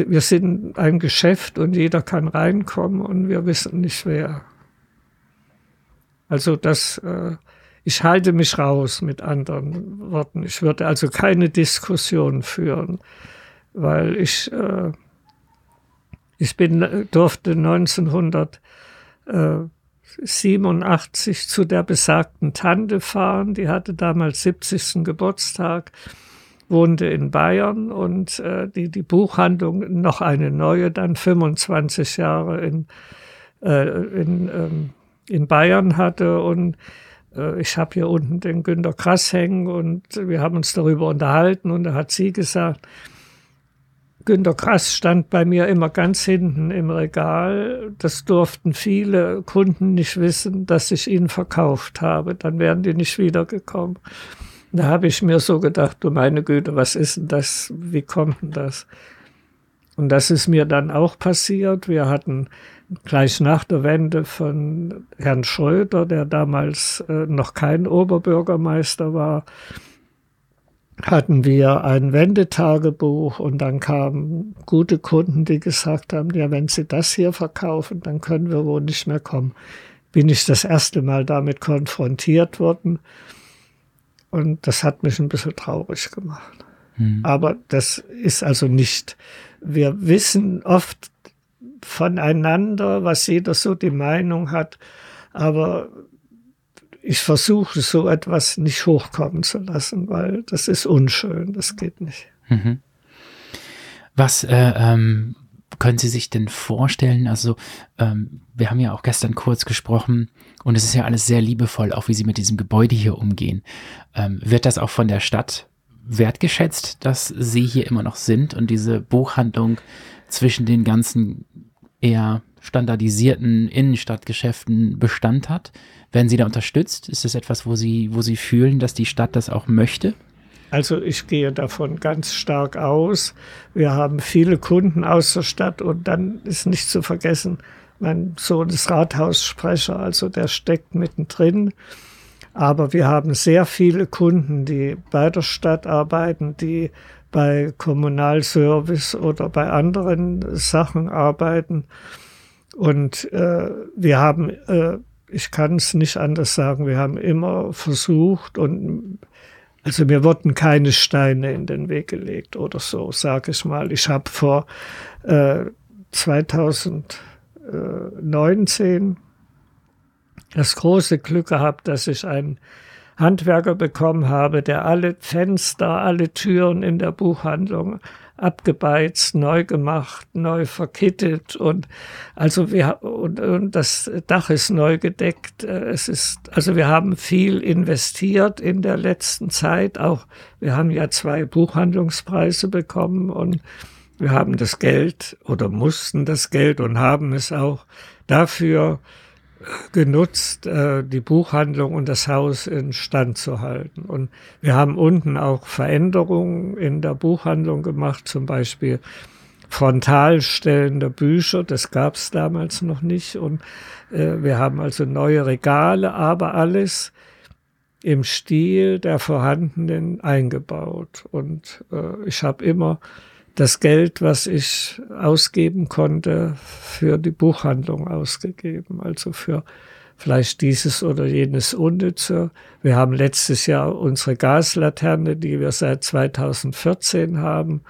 wir sind ein Geschäft und jeder kann reinkommen und wir wissen nicht wer. Also das, äh, ich halte mich raus mit anderen Worten. Ich würde also keine Diskussion führen, weil ich, äh, ich bin, durfte 1900 87 zu der besagten Tante fahren. Die hatte damals 70. Geburtstag, wohnte in Bayern und äh, die, die Buchhandlung, noch eine neue, dann 25 Jahre in, äh, in, ähm, in Bayern hatte. Und äh, ich habe hier unten den Günter Krass hängen und wir haben uns darüber unterhalten und da hat sie gesagt, Günter Krass stand bei mir immer ganz hinten im Regal. Das durften viele Kunden nicht wissen, dass ich ihn verkauft habe. Dann wären die nicht wiedergekommen. Da habe ich mir so gedacht, du meine Güte, was ist denn das? Wie kommt denn das? Und das ist mir dann auch passiert. Wir hatten gleich nach der Wende von Herrn Schröder, der damals äh, noch kein Oberbürgermeister war, hatten wir ein Wendetagebuch und dann kamen gute Kunden, die gesagt haben, ja, wenn Sie das hier verkaufen, dann können wir wohl nicht mehr kommen. Bin ich das erste Mal damit konfrontiert worden und das hat mich ein bisschen traurig gemacht. Hm. Aber das ist also nicht, wir wissen oft voneinander, was jeder so die Meinung hat, aber ich versuche so etwas nicht hochkommen zu lassen, weil das ist unschön, das geht nicht. Mhm. Was äh, ähm, können Sie sich denn vorstellen? Also ähm, wir haben ja auch gestern kurz gesprochen und es ist ja alles sehr liebevoll, auch wie Sie mit diesem Gebäude hier umgehen. Ähm, wird das auch von der Stadt wertgeschätzt, dass Sie hier immer noch sind und diese Buchhandlung zwischen den ganzen eher standardisierten Innenstadtgeschäften Bestand hat? Werden Sie da unterstützt? Ist das etwas, wo Sie, wo Sie fühlen, dass die Stadt das auch möchte? Also ich gehe davon ganz stark aus. Wir haben viele Kunden aus der Stadt und dann ist nicht zu vergessen, mein Sohn ist Rathaussprecher, also der steckt mittendrin. Aber wir haben sehr viele Kunden, die bei der Stadt arbeiten, die bei Kommunalservice oder bei anderen Sachen arbeiten. Und äh, wir haben, äh, ich kann es nicht anders sagen, wir haben immer versucht und also mir wurden keine Steine in den Weg gelegt oder so, sage ich mal. Ich habe vor äh, 2019 das große Glück gehabt, dass ich einen Handwerker bekommen habe, der alle Fenster, alle Türen in der Buchhandlung abgebeizt, neu gemacht, neu verkittet und also wir und, und das Dach ist neu gedeckt. Äh, es ist also wir haben viel investiert in der letzten Zeit. Auch wir haben ja zwei Buchhandlungspreise bekommen und wir haben das Geld oder mussten das Geld und haben es auch dafür genutzt, äh, die Buchhandlung und das Haus in Stand zu halten. Und wir haben unten auch Veränderungen in der Buchhandlung gemacht, zum Beispiel Frontalstellen der Bücher, das gab es damals noch nicht. Und äh, wir haben also neue Regale, aber alles im Stil der vorhandenen eingebaut. Und äh, ich habe immer das Geld, was ich ausgeben konnte, für die Buchhandlung ausgegeben, also für vielleicht dieses oder jenes Unnütze. Wir haben letztes Jahr unsere Gaslaterne, die wir seit 2014 haben,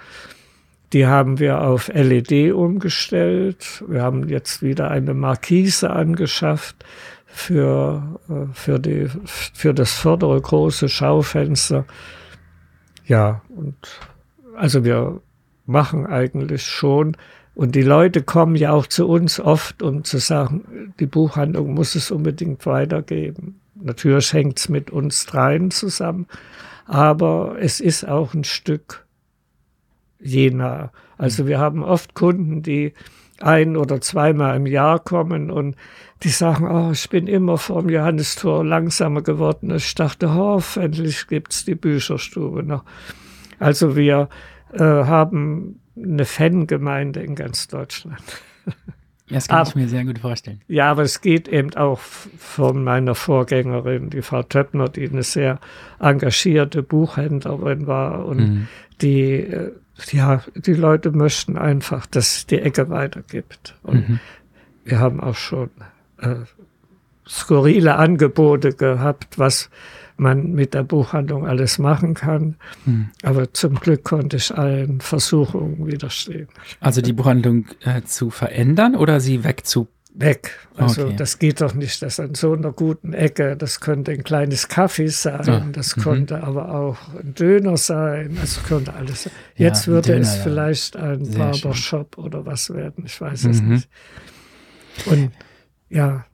die haben wir auf LED umgestellt. Wir haben jetzt wieder eine Markise angeschafft für, äh, für, die, für das vordere große Schaufenster. Ja, und also wir machen eigentlich schon. Und die Leute kommen ja auch zu uns oft, um zu sagen, die Buchhandlung muss es unbedingt weitergeben. Natürlich hängt es mit uns dreien zusammen, aber es ist auch ein Stück Jena. Also wir haben oft Kunden, die ein oder zweimal im Jahr kommen und die sagen, oh, ich bin immer vor dem Johannistor langsamer geworden. Ich dachte, hoffentlich gibt's die Bücherstube noch. Also wir äh, haben eine Fangemeinde in ganz Deutschland. Das kann aber, ich mir sehr gut vorstellen. Ja, aber es geht eben auch von meiner Vorgängerin, die Frau Töppner, die eine sehr engagierte Buchhändlerin war und mhm. die, äh, ja, die Leute möchten einfach, dass es die Ecke weitergibt. Und mhm. wir haben auch schon äh, skurrile Angebote gehabt, was man mit der Buchhandlung alles machen kann. Hm. Aber zum Glück konnte ich allen Versuchungen widerstehen. Also die Buchhandlung äh, zu verändern oder sie wegzu weg. Also okay. das geht doch nicht, das an so einer guten Ecke, das könnte ein kleines Kaffee sein, oh. das mhm. konnte aber auch ein Döner sein, das könnte alles. Jetzt ja, würde Döner, es vielleicht ein Sehr Barbershop schön. oder was werden, ich weiß es mhm. nicht. Und ja.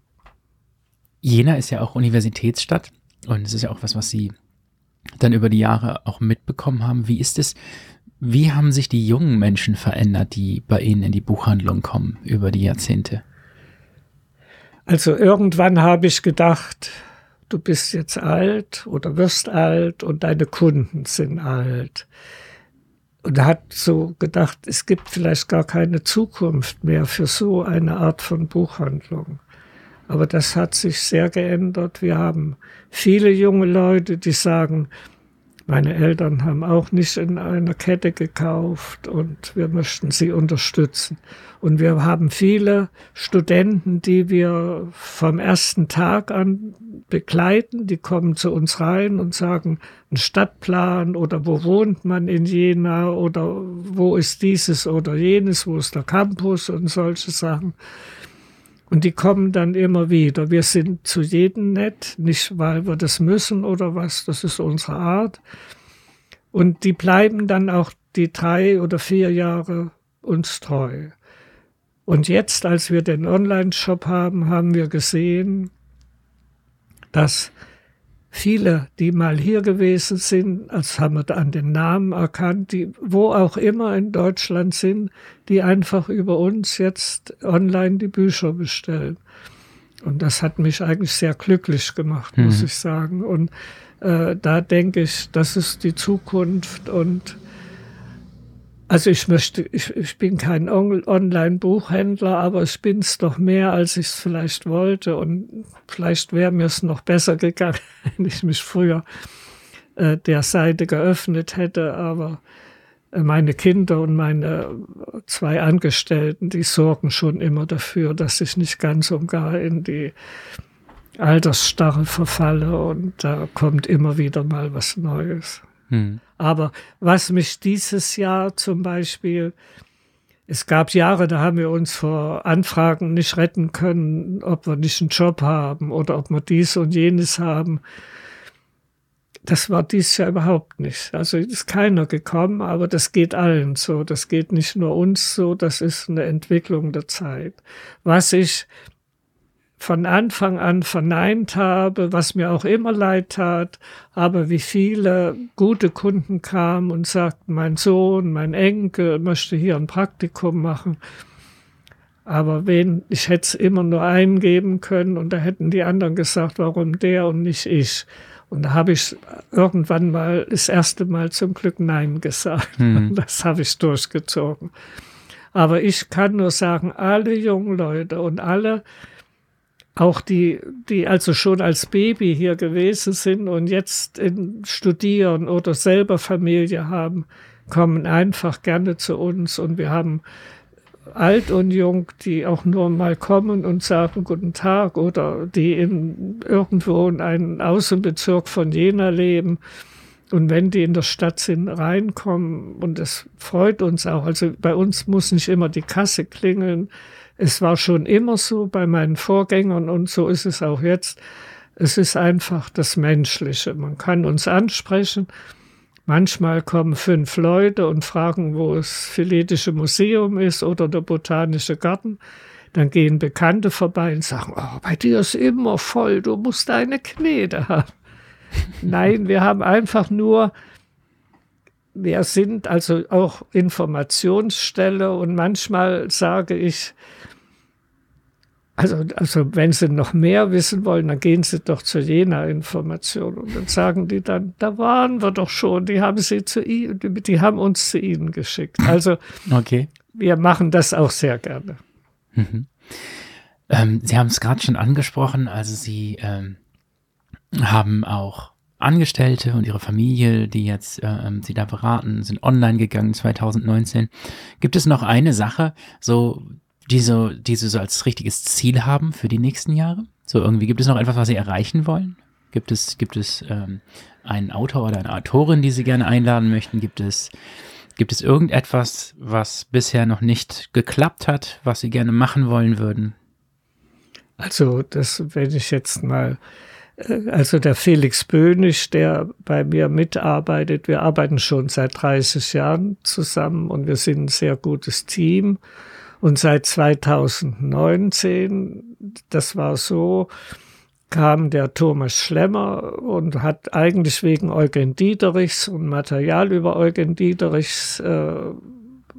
Jena ist ja auch Universitätsstadt. Und es ist ja auch was, was Sie dann über die Jahre auch mitbekommen haben. Wie ist es? Wie haben sich die jungen Menschen verändert, die bei Ihnen in die Buchhandlung kommen über die Jahrzehnte? Also irgendwann habe ich gedacht, du bist jetzt alt oder wirst alt und deine Kunden sind alt. Und hat so gedacht, es gibt vielleicht gar keine Zukunft mehr für so eine Art von Buchhandlung. Aber das hat sich sehr geändert. Wir haben viele junge Leute, die sagen, meine Eltern haben auch nicht in einer Kette gekauft und wir möchten sie unterstützen. Und wir haben viele Studenten, die wir vom ersten Tag an begleiten. Die kommen zu uns rein und sagen, ein Stadtplan oder wo wohnt man in Jena oder wo ist dieses oder jenes, wo ist der Campus und solche Sachen. Und die kommen dann immer wieder. Wir sind zu jedem nett, nicht weil wir das müssen oder was, das ist unsere Art. Und die bleiben dann auch die drei oder vier Jahre uns treu. Und jetzt, als wir den Online-Shop haben, haben wir gesehen, dass viele, die mal hier gewesen sind, als haben wir an den Namen erkannt, die wo auch immer in Deutschland sind, die einfach über uns jetzt online die Bücher bestellen. Und das hat mich eigentlich sehr glücklich gemacht, mhm. muss ich sagen. Und äh, da denke ich, das ist die Zukunft und also ich möchte, ich, ich bin kein Online-Buchhändler, aber ich bin es doch mehr, als ich es vielleicht wollte. Und vielleicht wäre mir es noch besser gegangen, wenn ich mich früher äh, der Seite geöffnet hätte. Aber äh, meine Kinder und meine zwei Angestellten, die sorgen schon immer dafür, dass ich nicht ganz und gar in die Altersstarre verfalle. Und da kommt immer wieder mal was Neues. Hm. Aber was mich dieses Jahr zum Beispiel, es gab Jahre, da haben wir uns vor Anfragen nicht retten können, ob wir nicht einen Job haben oder ob wir dies und jenes haben. Das war dieses Jahr überhaupt nicht. Also ist keiner gekommen, aber das geht allen so. Das geht nicht nur uns so. Das ist eine Entwicklung der Zeit. Was ich von Anfang an verneint habe, was mir auch immer leid tat, aber wie viele gute Kunden kamen und sagten, mein Sohn, mein Enkel möchte hier ein Praktikum machen. Aber wen, ich hätte es immer nur eingeben können und da hätten die anderen gesagt, warum der und nicht ich. Und da habe ich irgendwann mal das erste Mal zum Glück Nein gesagt. Mhm. Das habe ich durchgezogen. Aber ich kann nur sagen, alle jungen Leute und alle, auch die, die also schon als Baby hier gewesen sind und jetzt studieren oder selber Familie haben, kommen einfach gerne zu uns und wir haben alt und jung, die auch nur mal kommen und sagen Guten Tag oder die in, irgendwo in einem Außenbezirk von Jena leben. Und wenn die in der Stadt sind, reinkommen und das freut uns auch. Also bei uns muss nicht immer die Kasse klingeln. Es war schon immer so bei meinen Vorgängern und so ist es auch jetzt. Es ist einfach das Menschliche. Man kann uns ansprechen Manchmal kommen fünf Leute und fragen, wo das Philetische Museum ist oder der Botanische Garten. Dann gehen Bekannte vorbei und sagen, oh, bei dir ist immer voll, du musst eine Knete haben. Nein, wir haben einfach nur, wir sind also auch Informationsstelle und manchmal sage ich, also, also wenn Sie noch mehr wissen wollen, dann gehen Sie doch zu jener Information. Und dann sagen die dann, da waren wir doch schon, die haben Sie zu Ihnen, die haben uns zu Ihnen geschickt. Also okay. wir machen das auch sehr gerne. Mhm. Ähm, Sie haben es gerade schon angesprochen, also Sie ähm, haben auch Angestellte und ihre Familie, die jetzt äh, ähm, sie da beraten, sind online gegangen 2019. Gibt es noch eine Sache, so die so, die sie so als richtiges Ziel haben für die nächsten Jahre? So irgendwie, gibt es noch etwas, was sie erreichen wollen? Gibt es, gibt es ähm, einen Autor oder eine Autorin, die sie gerne einladen möchten? Gibt es, gibt es irgendetwas, was bisher noch nicht geklappt hat, was sie gerne machen wollen würden? Also, das, wenn ich jetzt mal, also der Felix Böhnisch, der bei mir mitarbeitet, wir arbeiten schon seit 30 Jahren zusammen und wir sind ein sehr gutes Team. Und seit 2019, das war so, kam der Thomas Schlemmer und hat eigentlich wegen Eugen Diederichs und Material über Eugen Diederichs äh,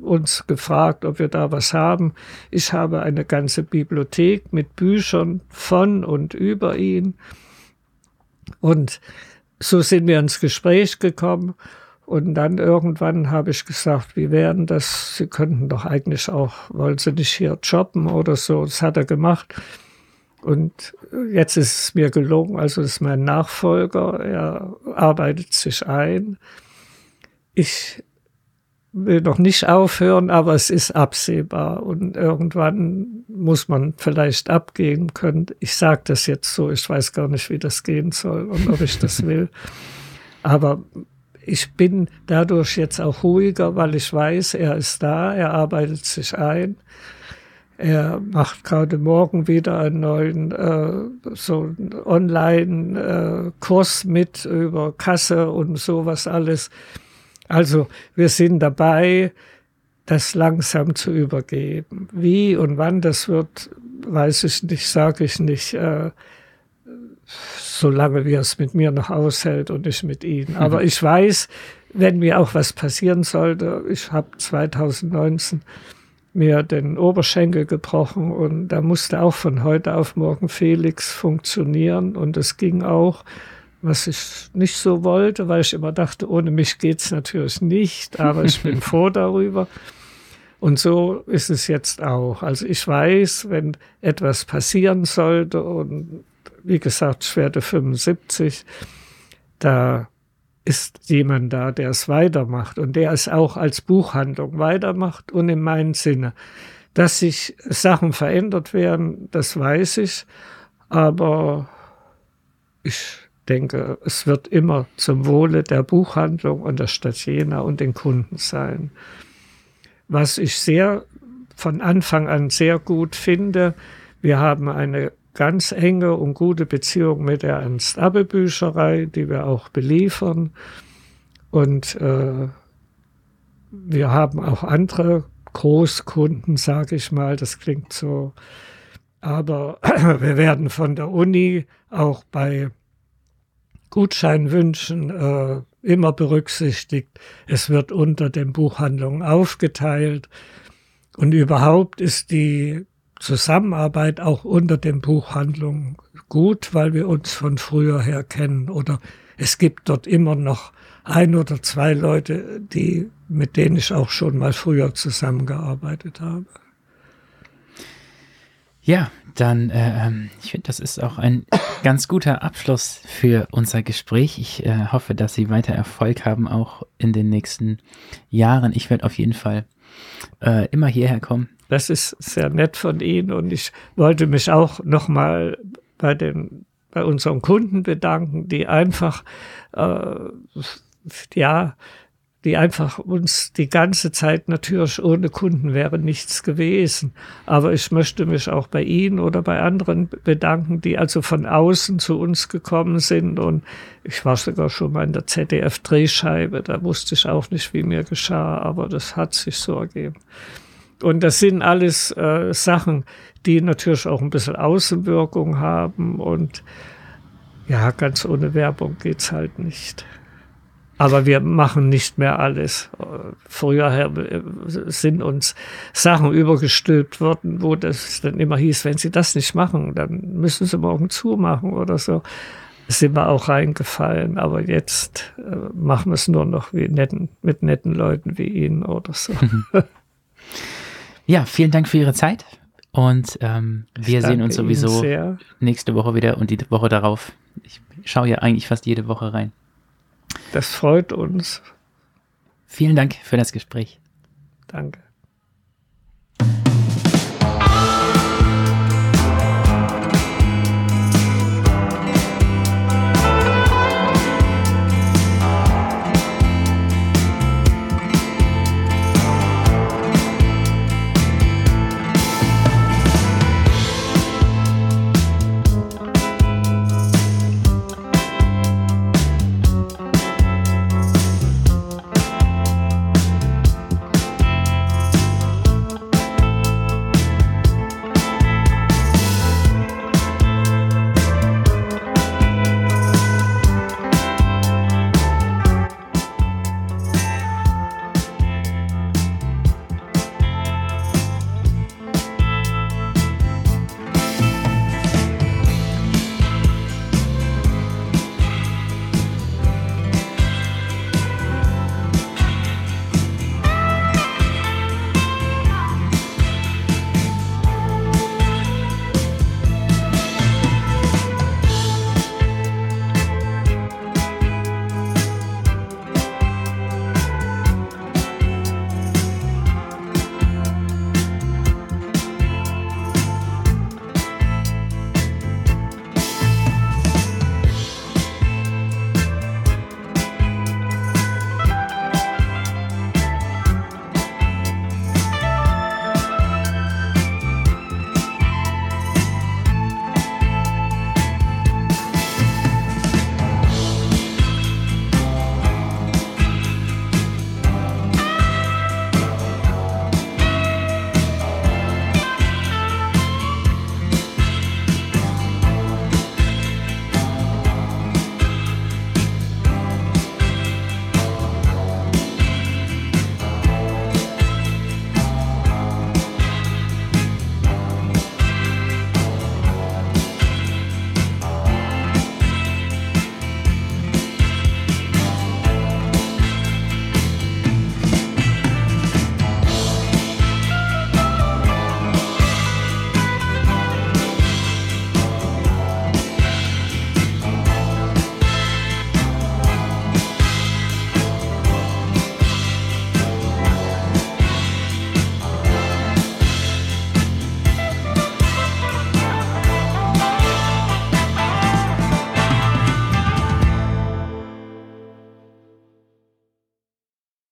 uns gefragt, ob wir da was haben. Ich habe eine ganze Bibliothek mit Büchern von und über ihn. Und so sind wir ins Gespräch gekommen. Und dann irgendwann habe ich gesagt, wie wären das? Sie könnten doch eigentlich auch, wollen Sie nicht hier jobben oder so? Das hat er gemacht. Und jetzt ist es mir gelungen, also ist mein Nachfolger, er arbeitet sich ein. Ich will noch nicht aufhören, aber es ist absehbar und irgendwann muss man vielleicht abgehen können. Ich sage das jetzt so, ich weiß gar nicht, wie das gehen soll und ob ich das will. Aber ich bin dadurch jetzt auch ruhiger, weil ich weiß, er ist da, er arbeitet sich ein. Er macht gerade morgen wieder einen neuen äh, so Online-Kurs äh, mit über Kasse und sowas alles. Also wir sind dabei, das langsam zu übergeben. Wie und wann das wird, weiß ich nicht, sage ich nicht. Äh, solange wie es mit mir noch aushält und ich mit ihm. Aber mhm. ich weiß, wenn mir auch was passieren sollte, ich habe 2019 mir den Oberschenkel gebrochen und da musste auch von heute auf morgen Felix funktionieren und es ging auch, was ich nicht so wollte, weil ich immer dachte, ohne mich geht's natürlich nicht, aber ich bin froh darüber. Und so ist es jetzt auch. Also ich weiß, wenn etwas passieren sollte und wie gesagt, ich werde 75, da ist jemand da, der es weitermacht und der es auch als Buchhandlung weitermacht und in meinem Sinne. Dass sich Sachen verändert werden, das weiß ich, aber ich denke, es wird immer zum Wohle der Buchhandlung und der Stadt Jena und den Kunden sein. Was ich sehr von Anfang an sehr gut finde, wir haben eine ganz enge und gute Beziehung mit der Ernst-Abbe-Bücherei, die wir auch beliefern. Und äh, wir haben auch andere Großkunden, sage ich mal. Das klingt so. Aber wir werden von der Uni auch bei Gutscheinwünschen äh, immer berücksichtigt. Es wird unter den Buchhandlungen aufgeteilt. Und überhaupt ist die Zusammenarbeit auch unter den Buchhandlungen gut, weil wir uns von früher her kennen. Oder es gibt dort immer noch ein oder zwei Leute, die, mit denen ich auch schon mal früher zusammengearbeitet habe. Ja, dann, äh, ähm, ich finde, das ist auch ein ganz guter Abschluss für unser Gespräch. Ich äh, hoffe, dass Sie weiter Erfolg haben, auch in den nächsten Jahren. Ich werde auf jeden Fall äh, immer hierher kommen Das ist sehr nett von Ihnen und ich wollte mich auch nochmal bei den bei unseren Kunden bedanken, die einfach äh, ja die einfach uns die ganze Zeit natürlich ohne Kunden wäre nichts gewesen. Aber ich möchte mich auch bei Ihnen oder bei anderen bedanken, die also von außen zu uns gekommen sind. Und ich war sogar schon mal in der ZDF-Drehscheibe. Da wusste ich auch nicht, wie mir geschah, aber das hat sich so ergeben. Und das sind alles äh, Sachen, die natürlich auch ein bisschen Außenwirkung haben. Und ja, ganz ohne Werbung geht's halt nicht. Aber wir machen nicht mehr alles. Früher sind uns Sachen übergestülpt worden, wo das dann immer hieß, wenn Sie das nicht machen, dann müssen Sie morgen zumachen oder so. Sind wir auch reingefallen. Aber jetzt äh, machen wir es nur noch netten, mit netten Leuten wie Ihnen oder so. Ja, vielen Dank für Ihre Zeit. Und ähm, wir sehen uns sowieso nächste Woche wieder und die Woche darauf. Ich schaue ja eigentlich fast jede Woche rein. Das freut uns. Vielen Dank für das Gespräch. Danke.